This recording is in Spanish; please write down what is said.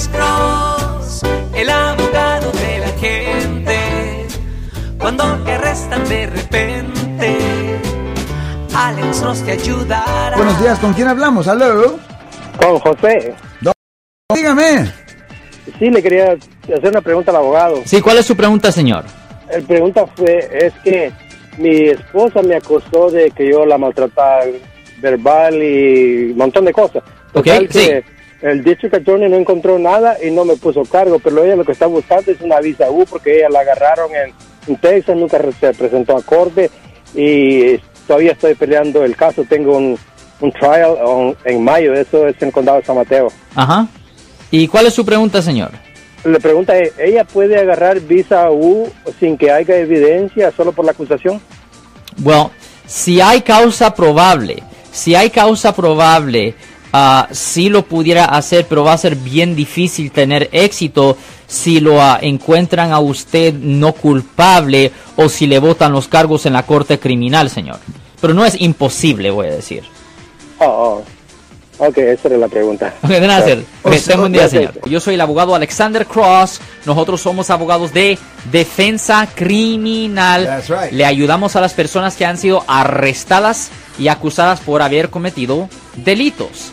Alex Cross, el abogado de la gente. Cuando te arrestan de repente, Alex Cross te ayudará. Buenos días, ¿con quién hablamos? ¿Aló? Con José. Dígame. Sí, le quería hacer una pregunta al abogado. Sí, ¿cuál es su pregunta, señor? La pregunta fue, es que mi esposa me acusó de que yo la maltrataba verbal y un montón de cosas. Ok, Total sí. que El District Attorney no encontró nada y no me puso cargo, pero ella lo que está buscando es una visa U porque ella la agarraron en, en Texas, nunca se presentó a corte y todavía estoy peleando el caso. Tengo un, un trial on- en mayo, eso es en el condado de San Mateo. Ajá. ¿Y cuál es su pregunta, señor? La pregunta es, ¿ella puede agarrar visa U sin que haya evidencia solo por la acusación? Bueno, si hay causa probable, si hay causa probable, ah, sí lo pudiera hacer, pero va a ser bien difícil tener éxito si lo ah, encuentran a usted no culpable o si le votan los cargos en la corte criminal, señor. Pero no es imposible, voy a decir. Oh, oh. Ok, esa era la pregunta. Ok, de nada, sir. Ok, Gracias. tenga un día, Gracias. señor. Yo soy el abogado Alexander Cross. Nosotros somos abogados de defensa criminal. That's right. Le ayudamos a las personas que han sido arrestadas y acusadas por haber cometido delitos.